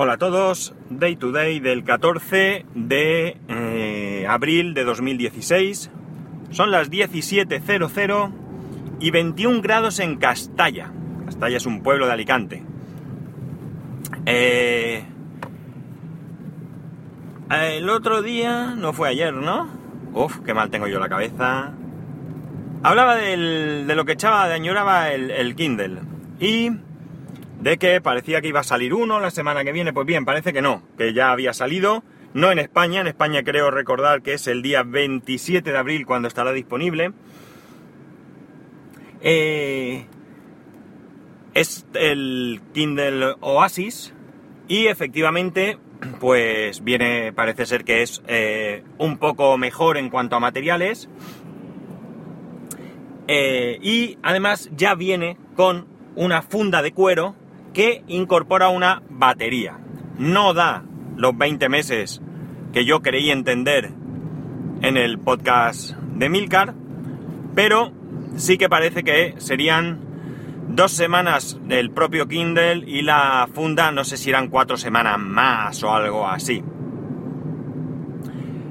Hola a todos, Day to Day del 14 de eh, abril de 2016. Son las 17.00 y 21 grados en Castalla. Castalla es un pueblo de Alicante. Eh, el otro día, no fue ayer, ¿no? Uf, qué mal tengo yo la cabeza. Hablaba de lo que echaba, de añoraba el Kindle. Y de que parecía que iba a salir uno la semana que viene. Pues bien, parece que no, que ya había salido. No en España, en España creo recordar que es el día 27 de abril cuando estará disponible. Eh, es el Kindle Oasis y efectivamente pues viene, parece ser que es eh, un poco mejor en cuanto a materiales. Eh, y además ya viene con una funda de cuero que incorpora una batería. No da los 20 meses que yo creí entender en el podcast de Milcar, pero sí que parece que serían dos semanas del propio Kindle y la funda no sé si eran cuatro semanas más o algo así.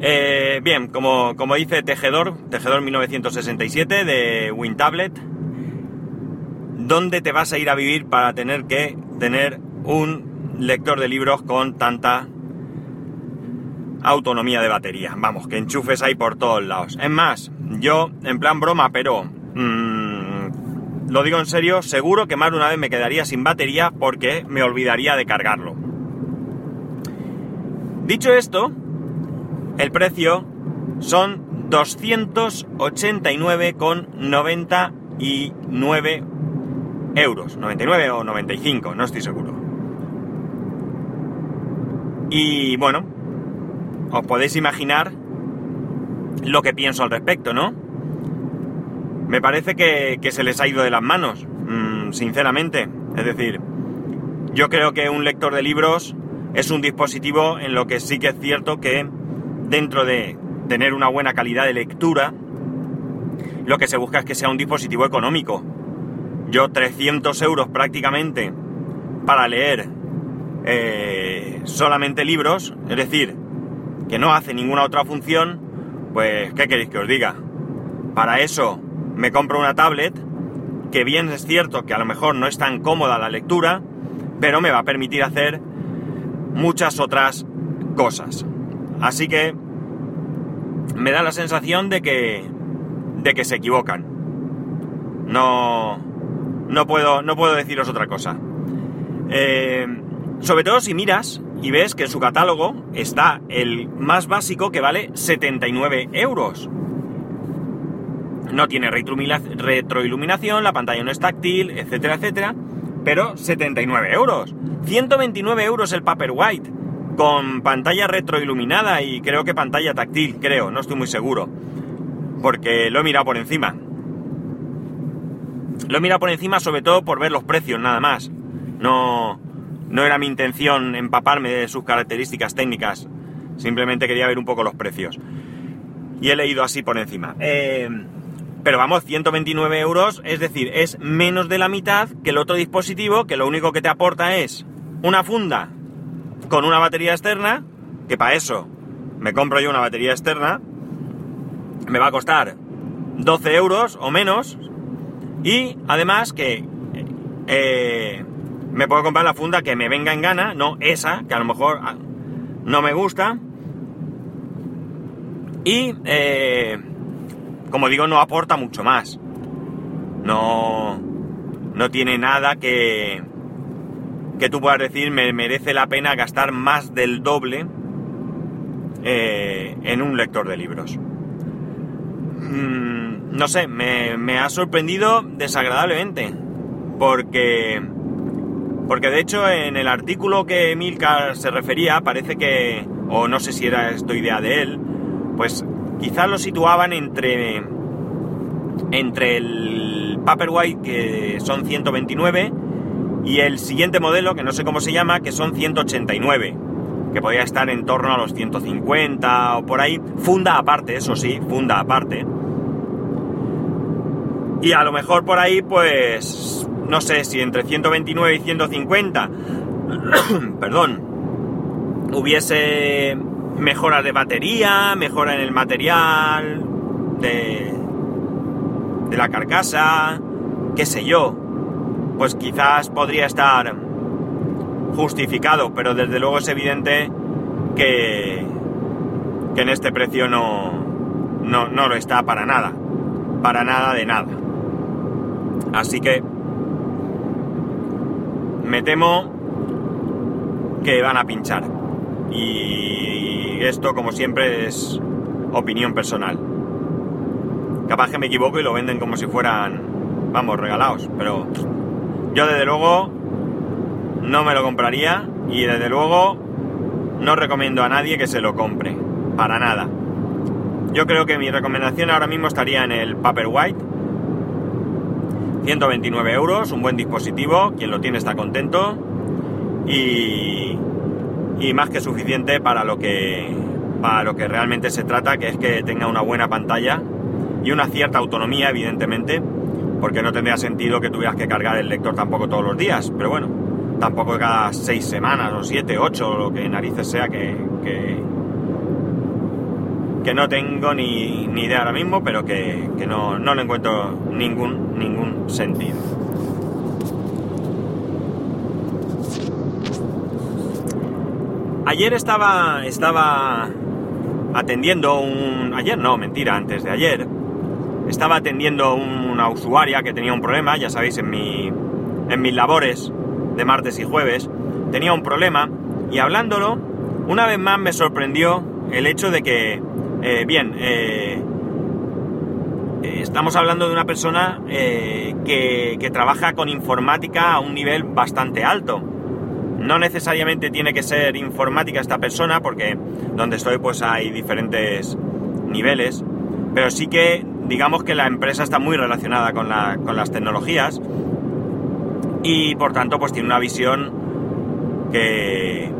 Eh, bien, como, como dice Tejedor, Tejedor 1967 de WinTablet, ¿dónde te vas a ir a vivir para tener que tener un lector de libros con tanta autonomía de batería? Vamos, que enchufes ahí por todos lados. Es más, yo, en plan broma, pero mm, lo digo en serio, seguro que más de una vez me quedaría sin batería porque me olvidaría de cargarlo. Dicho esto, el precio son 289,99 euros. 99 o 95, no estoy seguro. Y bueno, os podéis imaginar lo que pienso al respecto, ¿no? Me parece que, se les ha ido de las manos, mm, sinceramente. Es decir, yo creo que un lector de libros es un dispositivo en lo que sí que es cierto que dentro de tener una buena calidad de lectura, lo que se busca es que sea un dispositivo económico. Yo 300 euros prácticamente para leer eh, solamente libros, es decir, que no hace ninguna otra función, pues ¿qué queréis que os diga? Para eso me compro una tablet, que bien es cierto que a lo mejor no es tan cómoda la lectura, pero me va a permitir hacer muchas otras cosas. Así que me da la sensación de que de que se equivocan. No no puedo no puedo deciros otra cosa. Eh, sobre todo si miras y ves que en su catálogo está el más básico que vale 79 euros. No tiene retroilumina- retroiluminación, la pantalla no es táctil, etcétera, etcétera. Pero 79 euros. 129 euros el Paperwhite. Con pantalla retroiluminada y creo que pantalla táctil, creo, no estoy muy seguro. Porque lo he mirado por encima. Lo he mirado por encima sobre todo por ver los precios, nada más. No, no era mi intención empaparme de sus características técnicas. Simplemente quería ver un poco los precios. Y he leído así por encima. Eh, pero vamos, 129 euros, es decir, es menos de la mitad que el otro dispositivo que lo único que te aporta es una funda con una batería externa, que para eso me compro yo una batería externa, me va a costar 12 euros o menos, y además que eh, me puedo comprar la funda que me venga en gana, no esa, que a lo mejor ah, no me gusta, y eh, como digo, no aporta mucho más. No, no tiene nada que, que tú puedas decir me merece la pena gastar más del doble eh, en un lector de libros. Mm, no sé, me, ha sorprendido desagradablemente. Porque. Porque de hecho en el artículo que Milcar se refería, parece que. O no sé si era esto idea de él. Pues quizás lo situaban entre. Entre el Paperwhite, que son 129, y el siguiente modelo, que no sé cómo se llama, que son 189, que podría estar en torno a los 150 o por ahí. Funda aparte, eso sí, funda aparte. Y a lo mejor por ahí, pues, no sé si entre 129 y 150 perdón, hubiese mejoras de batería, mejora en el material de, de la carcasa, qué sé yo, pues quizás podría estar justificado, pero desde luego es evidente que, que en este precio no, no, no lo está para nada, para nada de nada. Así que me temo que van a pinchar. Y esto, como siempre, es opinión personal. Capaz que me equivoco y lo venden como si fueran, vamos, regalados. Pero yo desde luego no me lo compraría y desde luego no recomiendo a nadie que se lo compre. Para nada. Yo creo que mi recomendación ahora mismo estaría en el Paperwhite. 129 euros, un buen dispositivo, quien lo tiene está contento. Y, y más que suficiente para lo que, para lo que realmente se trata, que es que tenga una buena pantalla y una cierta autonomía, evidentemente, porque no tendría sentido que tuvieras que cargar el lector tampoco todos los días, pero bueno, tampoco cada seis semanas o siete, ocho, o lo que narices sea que, que, que no tengo ni, ni, idea ahora mismo, pero que, que no, no le encuentro ningún, ningún sentido. Ayer estaba, estaba atendiendo un... Ayer no, mentira, antes de ayer. Estaba atendiendo una usuaria que tenía un problema, ya sabéis, en, mi, en mis labores de martes y jueves, tenía un problema y hablándolo, una vez más me sorprendió el hecho de que, eh, bien, eh, estamos hablando de una persona eh, que, que trabaja con informática a un nivel bastante alto. No necesariamente tiene que ser informática esta persona, porque donde estoy pues hay diferentes niveles, pero sí que digamos que la empresa está muy relacionada con, las tecnologías y por tanto pues tiene una visión que,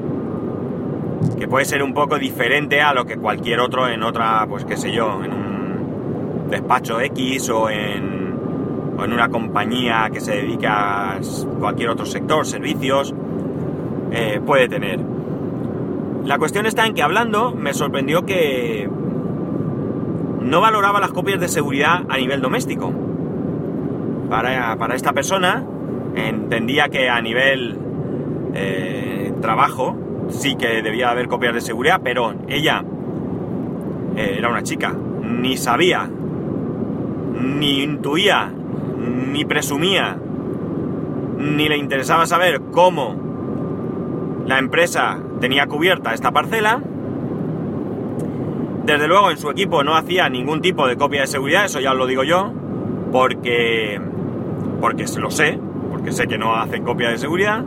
que puede ser un poco diferente a lo que cualquier otro en otra, pues qué sé yo, en un despacho X o en, en una compañía que se dedica a cualquier otro sector, servicios eh, puede tener. La cuestión está en que hablando me sorprendió que no valoraba las copias de seguridad a nivel doméstico. Para, esta persona entendía que a nivel eh, trabajo sí que debía haber copias de seguridad, pero ella eh, era una chica, ni sabía, ni intuía, ni presumía, ni le interesaba saber cómo la empresa tenía cubierta esta parcela. Desde luego en su equipo no hacía ningún tipo de copia de seguridad, eso ya os lo digo yo, porque, porque lo sé, porque sé que no hacen copia de seguridad.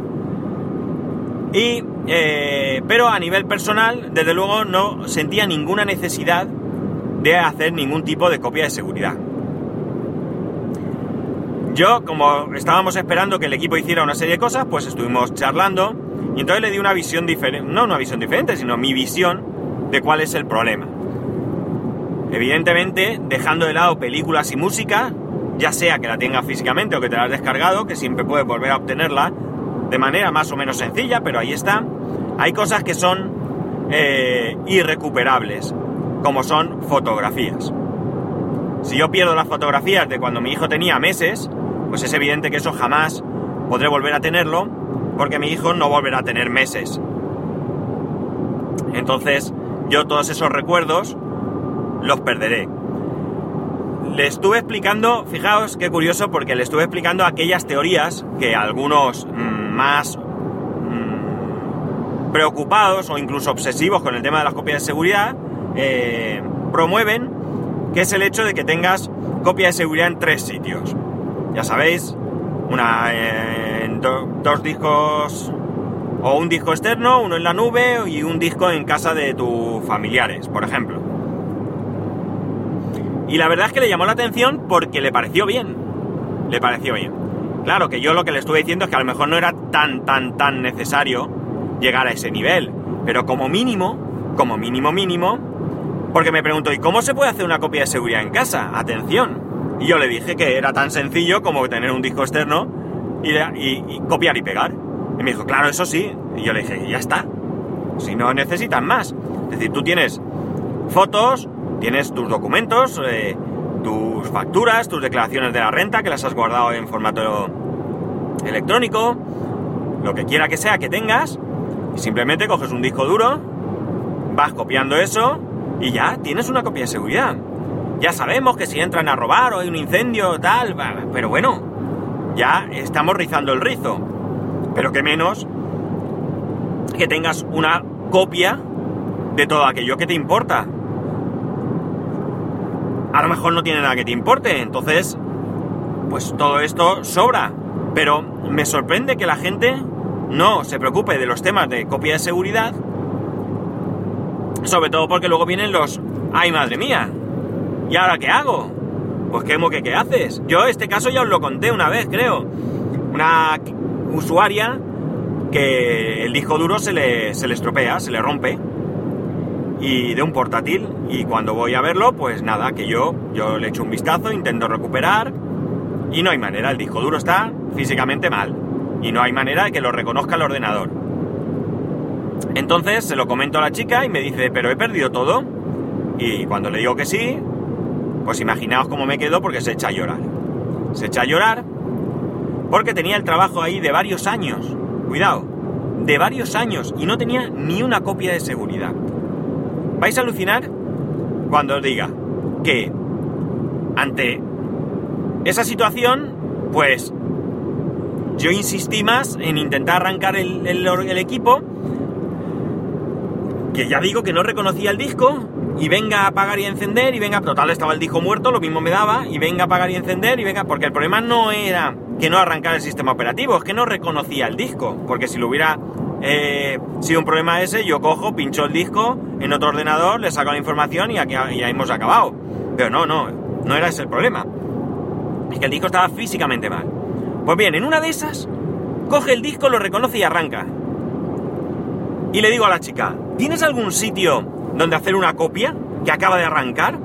Y, eh, pero a nivel personal, desde luego no sentía ninguna necesidad de hacer ningún tipo de copia de seguridad. Yo, como estábamos esperando que el equipo hiciera una serie de cosas, pues estuvimos charlando y entonces le di una visión diferente, no una visión diferente, sino mi visión de cuál es el problema. Evidentemente, dejando de lado películas y música, ya sea que la tengas físicamente o que te la has descargado, que siempre puedes volver a obtenerla de manera más o menos sencilla, pero ahí está. Hay cosas que son eh, irrecuperables, como son fotografías. Si yo pierdo las fotografías de cuando mi hijo tenía meses, pues es evidente que eso jamás podré volver a tenerlo porque mi hijo no volverá a tener meses. Entonces, yo todos esos recuerdos los perderé. Le estuve explicando, fijaos qué curioso, porque le estuve explicando aquellas teorías que algunos mm, más mm, preocupados o incluso obsesivos con el tema de las copias de seguridad eh, promueven, que es el hecho de que tengas copia de seguridad en tres sitios. Ya sabéis, una en dos discos o un disco externo, uno en la nube y un disco en casa de tus familiares, por ejemplo. Y la verdad es que le llamó la atención porque le pareció bien. Le pareció bien. Claro que yo lo que le estuve diciendo es que a lo mejor no era tan, tan, tan necesario llegar a ese nivel. Pero como mínimo, como mínimo, mínimo, porque me preguntó, ¿y cómo se puede hacer una copia de seguridad en casa? Atención. Y yo le dije que era tan sencillo como tener un disco externo y, copiar y pegar. Y me dijo, claro, eso sí. Y yo le dije, ya está. Si no necesitas más. Es decir, tú tienes fotos, tienes tus documentos, eh, tus facturas, tus declaraciones de la renta, que las has guardado en formato electrónico, lo que quiera que sea que tengas, y simplemente coges un disco duro, vas copiando eso y ya tienes una copia de seguridad. Ya sabemos que si entran a robar o hay un incendio, tal, pero bueno, ya estamos rizando el rizo. Pero que menos que tengas una copia de todo aquello que te importa. A lo mejor no tiene nada que te importe, entonces, pues todo esto sobra. Pero me sorprende que la gente no se preocupe de los temas de copia de seguridad, sobre todo porque luego vienen los, ay madre mía, ¿y ahora qué hago? Pues qué que qué haces. Yo este caso ya os lo conté una vez, creo. Una usuaria que el disco duro se le, se le estropea, se le rompe y de un portátil. Y cuando voy a verlo pues nada que yo yo le echo un vistazo intento recuperar y no hay manera el disco duro está físicamente mal y no hay manera de que lo reconozca el ordenador. Entonces se lo comento a la chica y me dice pero he perdido todo y cuando le digo que sí pues imaginaos cómo me quedo porque se echa a llorar. Se echa a llorar porque tenía el trabajo ahí de varios años. Cuidado de varios años y no tenía ni una copia de seguridad vais a alucinar cuando os diga que ante esa situación, pues yo insistí más en intentar arrancar el, equipo, que ya digo que no reconocía el disco, y venga a apagar y encender, y venga, total, estaba el disco muerto, lo mismo me daba, y venga a apagar y encender, y venga, porque el problema no era que no arrancara el sistema operativo, es que no reconocía el disco, porque si lo hubiera eh, si un problema ese, yo cojo, pincho el disco en otro ordenador, le saco la información y aquí ya hemos acabado. Pero no, no, no era ese el problema. Es que el disco estaba físicamente mal. Pues bien, en una de esas, coge el disco, lo reconoce y arranca. Y le digo a la chica, ¿tienes algún sitio donde hacer una copia que acaba de arrancar?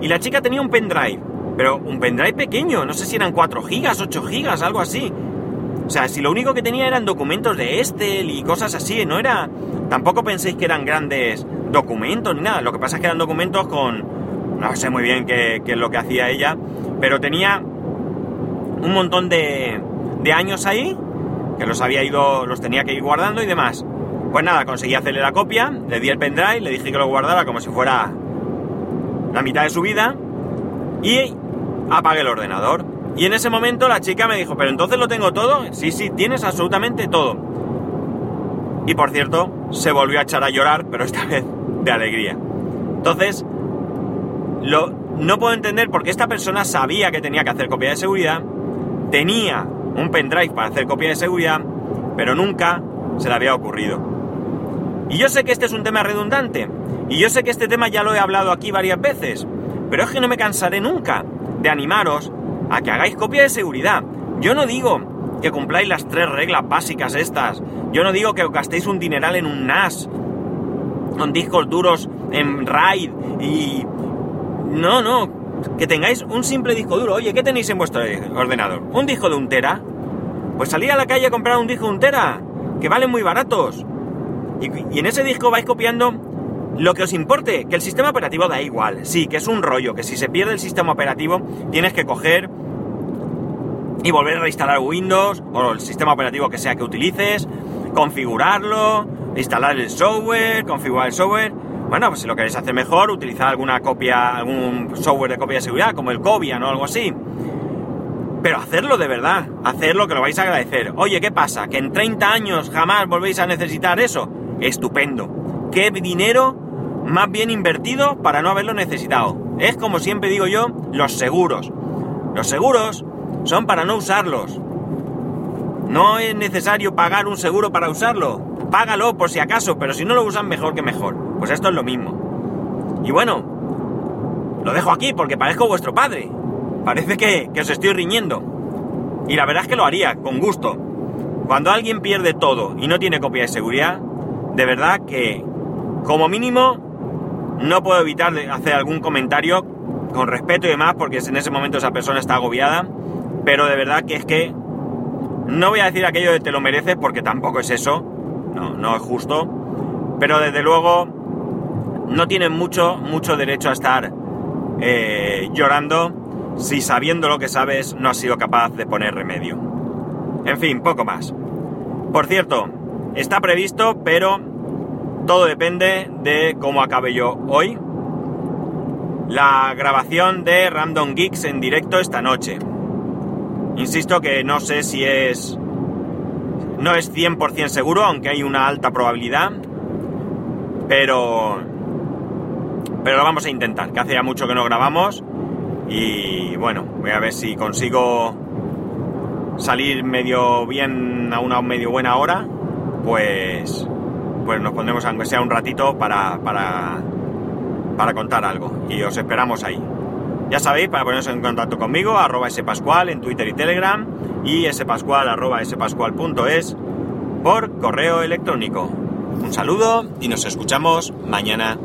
Y la chica tenía un pendrive, pero un pendrive pequeño, no sé si eran 4 gigas, 8 gigas, algo así. O sea, si lo único que tenía eran documentos de Estel y cosas así, no era... Tampoco penséis que eran grandes documentos ni nada. Lo que pasa es que eran documentos con... No sé muy bien qué, es lo que hacía ella, pero tenía un montón de, de años ahí, que los había ido, los tenía que ir guardando y demás. Pues nada, conseguí hacerle la copia, le di el pendrive, le dije que lo guardara como si fuera la mitad de su vida y apagué el ordenador. Y en ese momento la chica me dijo, pero entonces lo tengo todo. Sí, sí, tienes absolutamente todo. Y por cierto, se volvió a echar a llorar, pero esta vez de alegría. Entonces, lo, no puedo entender por qué esta persona sabía que tenía que hacer copia de seguridad, tenía un pendrive para hacer copia de seguridad, pero nunca se le había ocurrido. Y yo sé que este es un tema redundante, y yo sé que este tema ya lo he hablado aquí varias veces, pero es que no me cansaré nunca de animaros a que hagáis copia de seguridad. Yo no digo que cumpláis las tres reglas básicas estas. Yo no digo que gastéis un dineral en un NAS, con discos duros en RAID y... No, no, que tengáis un simple disco duro. Oye, ¿qué tenéis en vuestro ordenador? ¿Un disco de un tera? Pues salir a la calle a comprar un disco de un tera, que valen muy baratos. Y, y en ese disco vais copiando lo que os importe, que el sistema operativo da igual. Sí, que es un rollo, que si se pierde el sistema operativo tienes que coger y volver a reinstalar Windows o el sistema operativo que sea que utilices, configurarlo, instalar el software, configurar el software. Bueno, pues si lo queréis hacer mejor, utilizar alguna copia, algún software de copia de seguridad, como el Cobian o algo así. Pero hacerlo de verdad, hacerlo que lo vais a agradecer. Oye, ¿qué pasa? ¿Que en 30 años jamás volvéis a necesitar eso? Estupendo. ¿Qué dinero más bien invertido para no haberlo necesitado? Es como siempre digo yo, los seguros. Los seguros son para no usarlos. No es necesario pagar un seguro para usarlo. Págalo por si acaso, pero si no lo usan mejor que mejor. Pues esto es lo mismo. Y bueno, lo dejo aquí porque parezco vuestro padre. Parece que, que os estoy riñendo. Y la verdad es que lo haría, con gusto. Cuando alguien pierde todo y no tiene copia de seguridad, de verdad que, como mínimo, no puedo evitar hacer algún comentario con respeto y demás, porque en ese momento esa persona está agobiada pero de verdad que es que No voy a decir aquello de te lo mereces porque tampoco es eso, no, no es justo, pero desde luego no tienes mucho, mucho derecho a estar eh, llorando si sabiendo lo que sabes no has sido capaz de poner remedio. En fin, poco más. Por cierto, está previsto, pero todo depende de cómo acabe yo hoy. La grabación de Random Geeks en directo esta noche. Insisto que no sé si es... No es 100% seguro, aunque hay una alta probabilidad. Pero... Pero lo vamos a intentar, que hace ya mucho que no grabamos. Y bueno, voy a ver si consigo salir medio bien a una medio buena hora. Pues... Pues nos pondremos aunque sea un ratito para, para, para contar algo. Y os esperamos ahí. Ya sabéis, para poneros en contacto conmigo, arroba spascual en Twitter y Telegram y spascual arroba spascual.es por correo electrónico. Un saludo y nos escuchamos mañana.